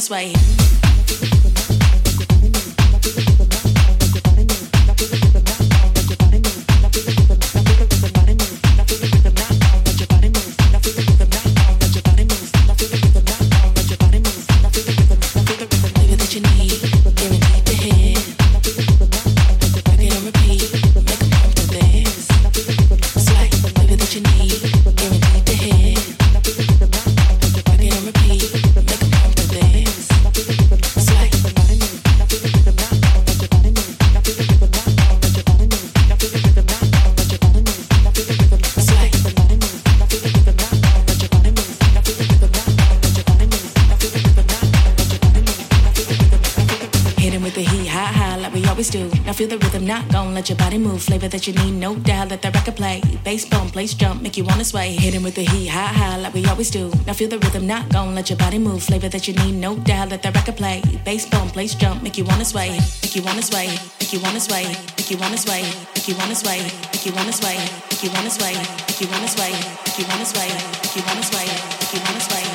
this way. flavor that you need, no doubt. Let that record play. Bass bump, place jump, make you wanna sway. Hitting with the heat, high, high, like we always do. Now feel the rhythm, not gon' let your body move. Flavor that you need, no doubt. Let that record play. Bass bump, place jump, make you wanna sway. Make you wanna sway. Make you wanna sway. Make you wanna sway. Make you wanna sway. Make you wanna sway. Make you wanna sway. Make you wanna sway. Make you wanna sway. Make you wanna sway. Make you wanna sway.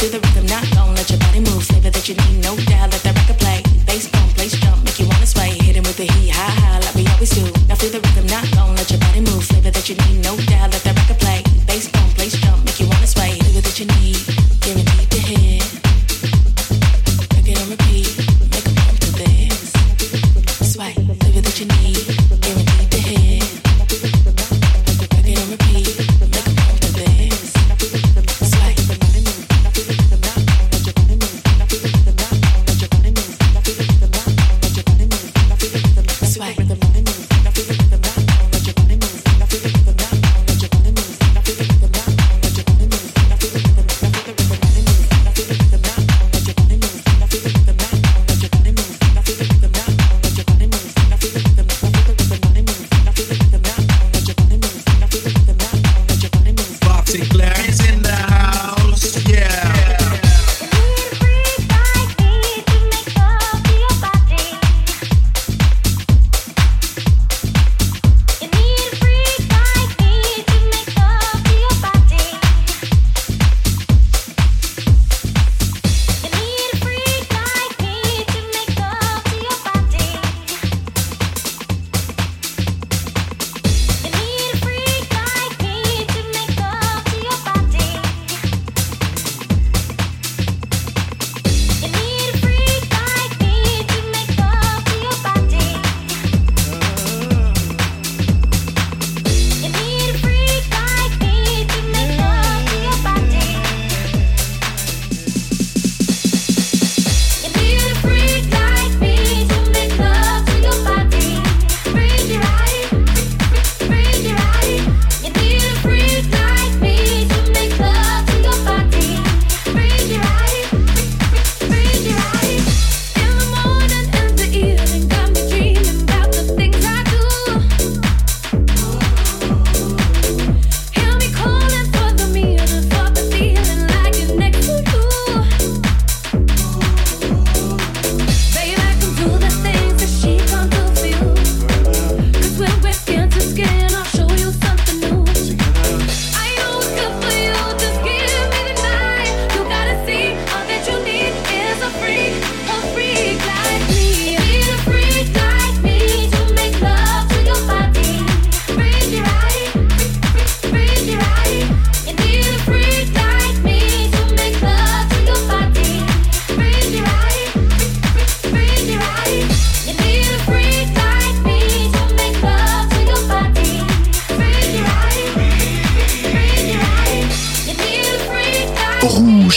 to the rhythm, not long. Let your body move, flavor that you need, no doubt. Let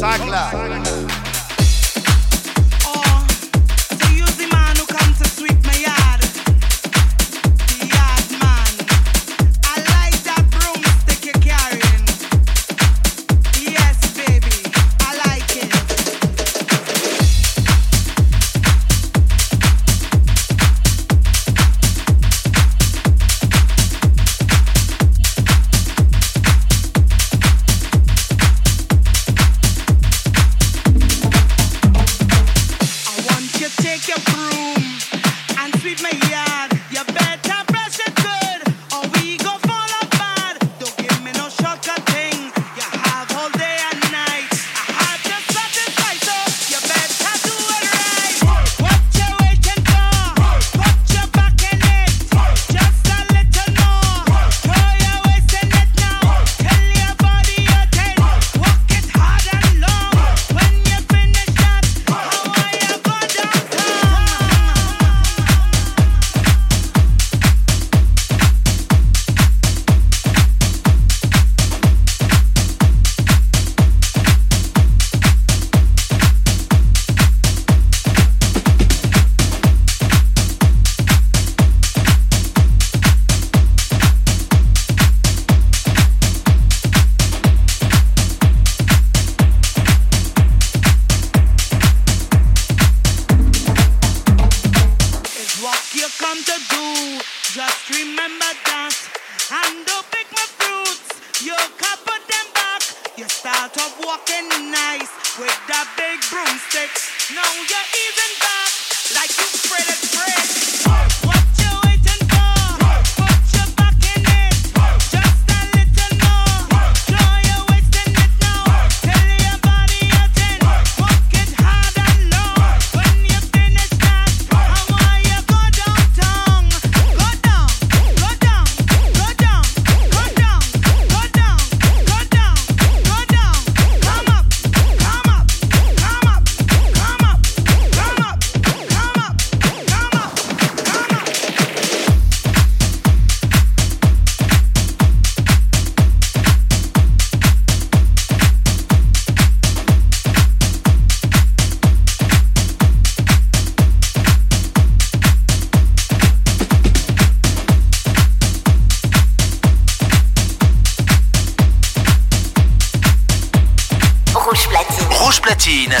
Sacla. grass and the pick my fruits. You cover them back. You start off walking nice with that big broomstick. Now you're easing back like you spread it spread.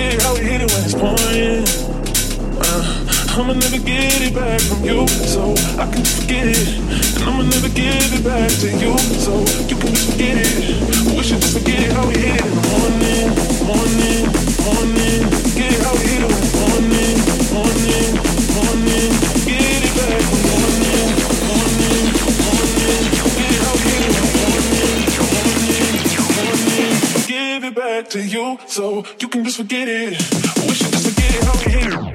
get how we hit it when it's pouring. Uh, I'ma never get it back from you, so I can just forget it. And I'ma never give it back to you, so you can just forget it. We should just forget it how we hit it in the morning, morning, morning. to you, so you can just forget it. I wish you just forget it. Okay.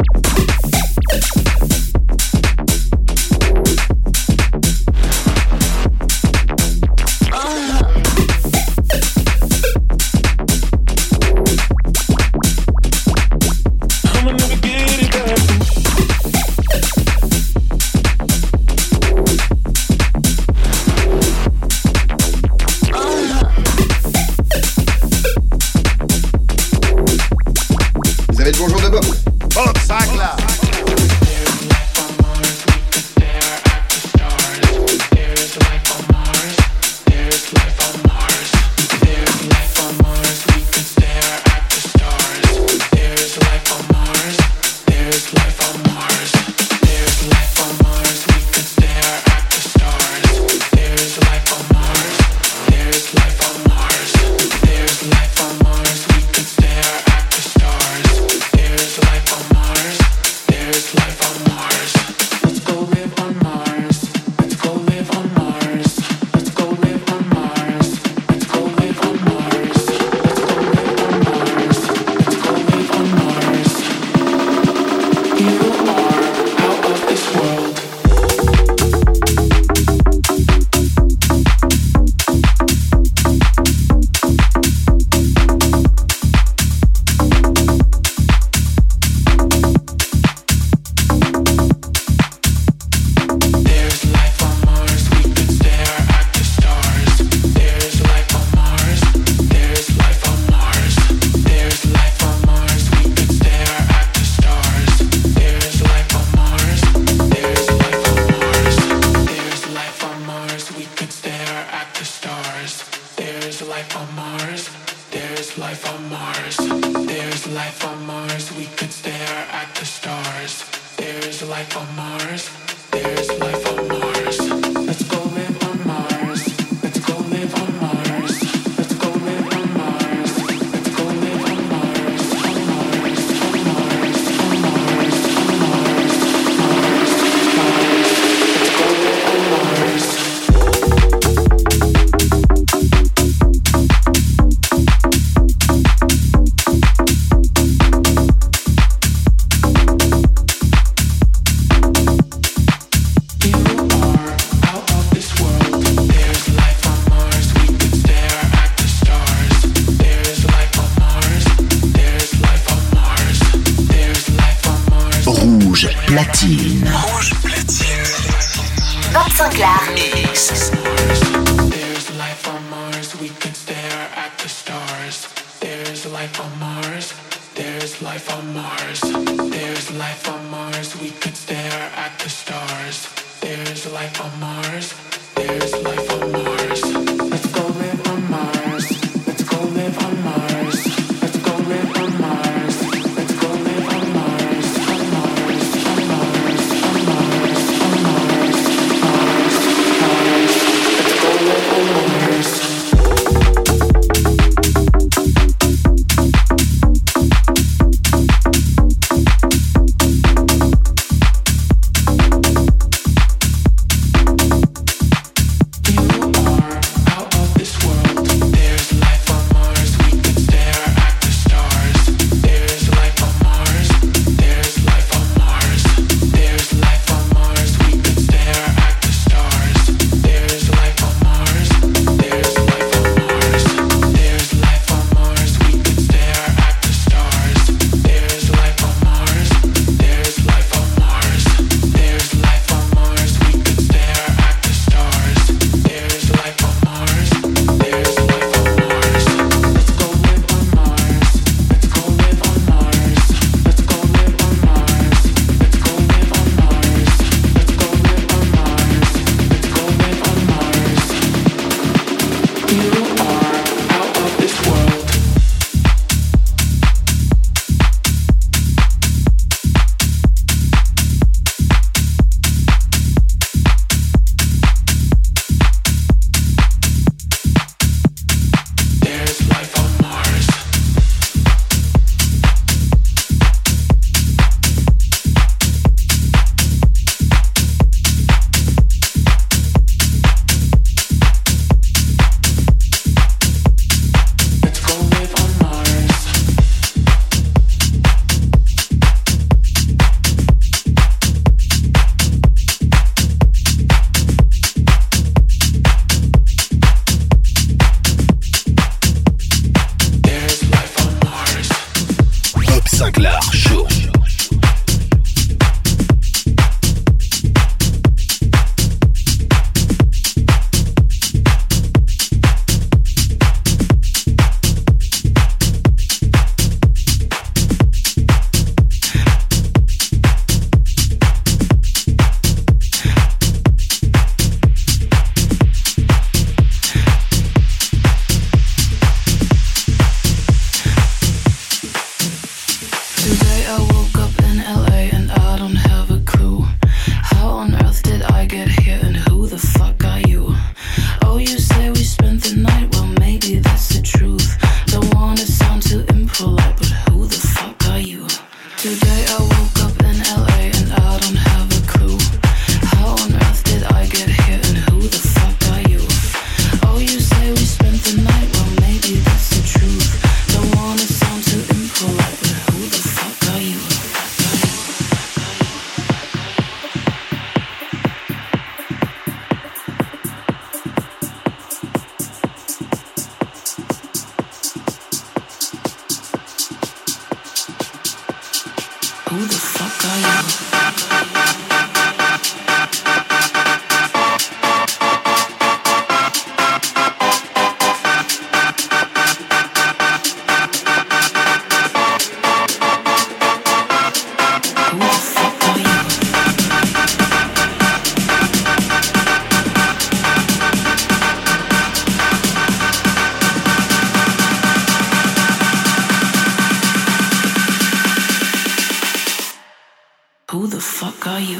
Who the fuck are you?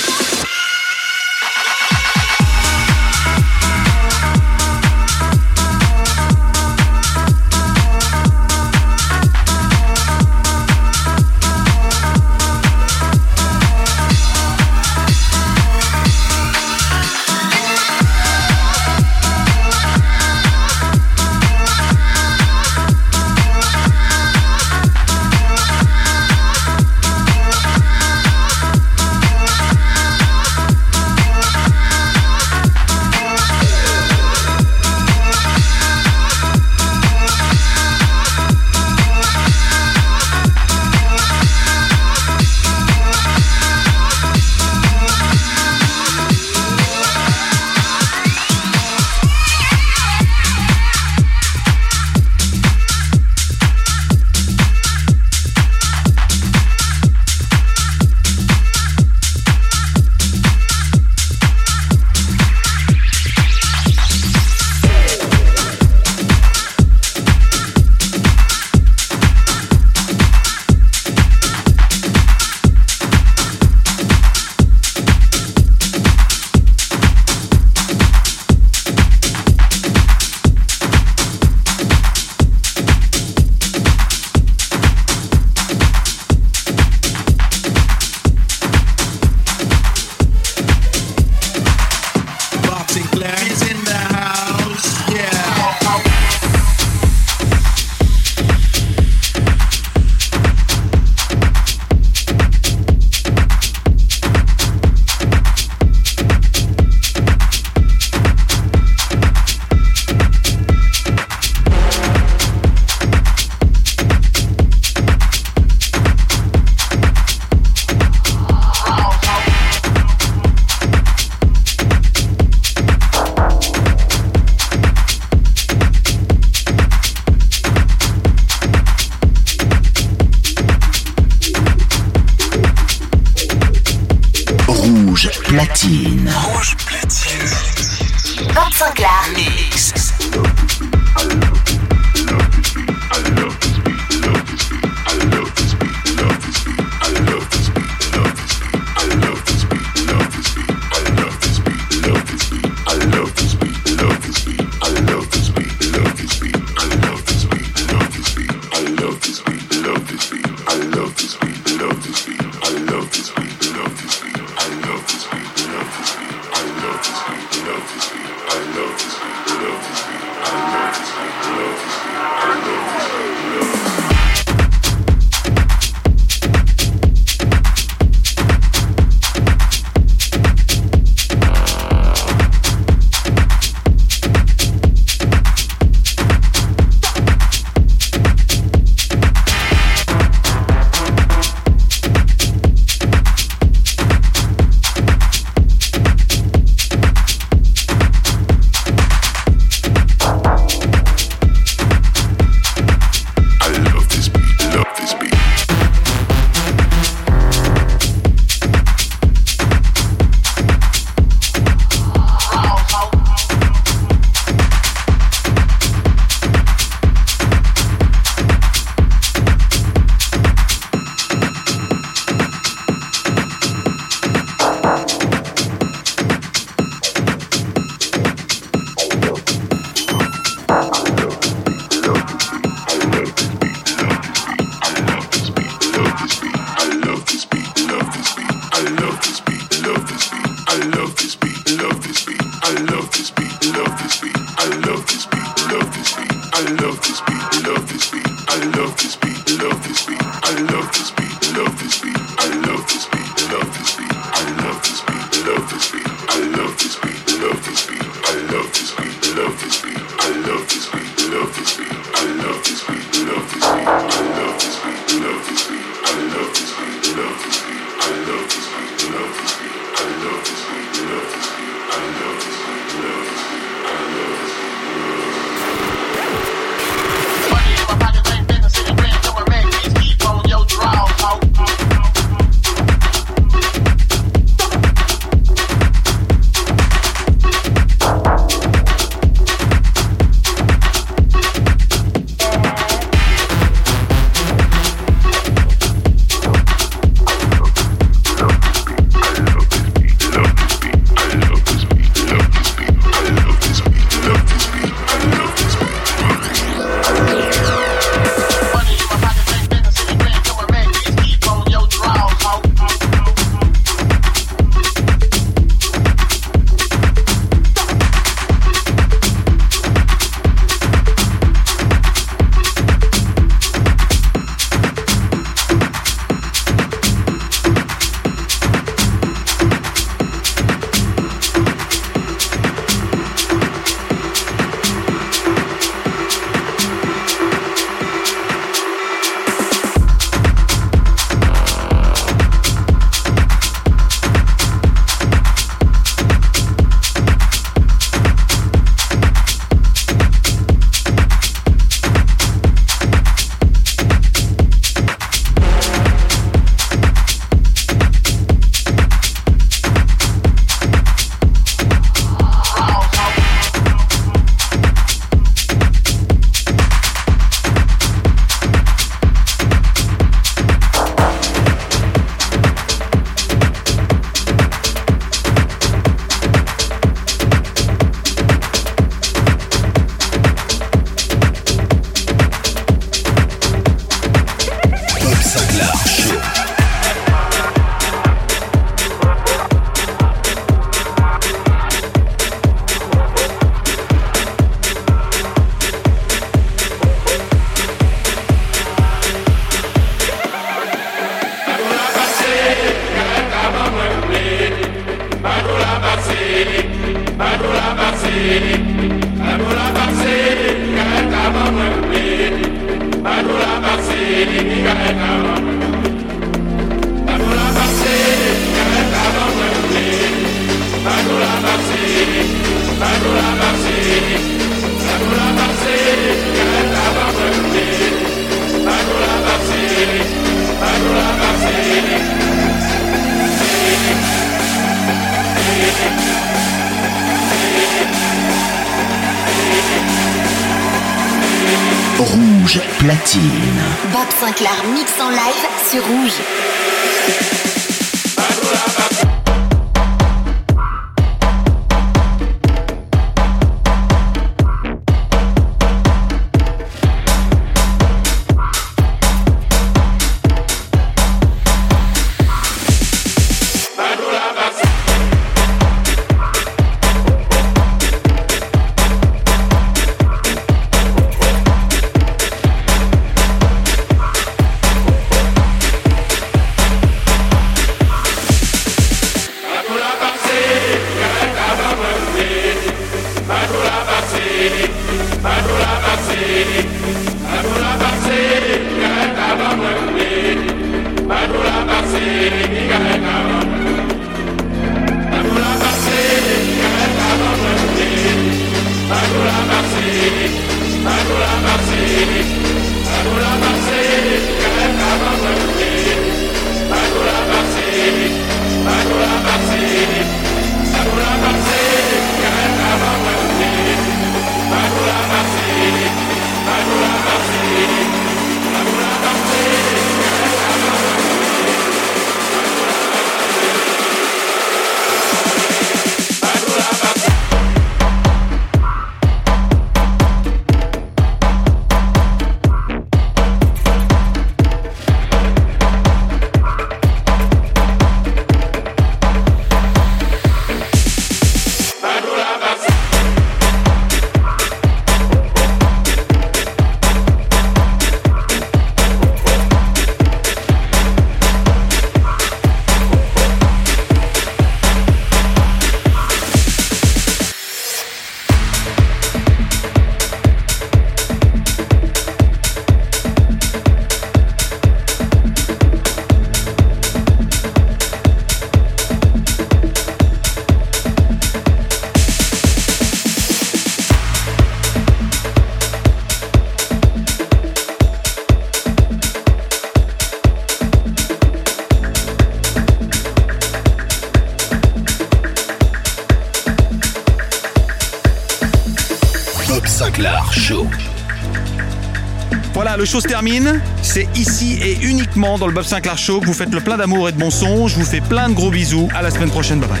C'est ici et uniquement dans le Bob Sinclair Show que vous faites le plein d'amour et de bon son. Je vous fais plein de gros bisous. À la semaine prochaine. Bye bye.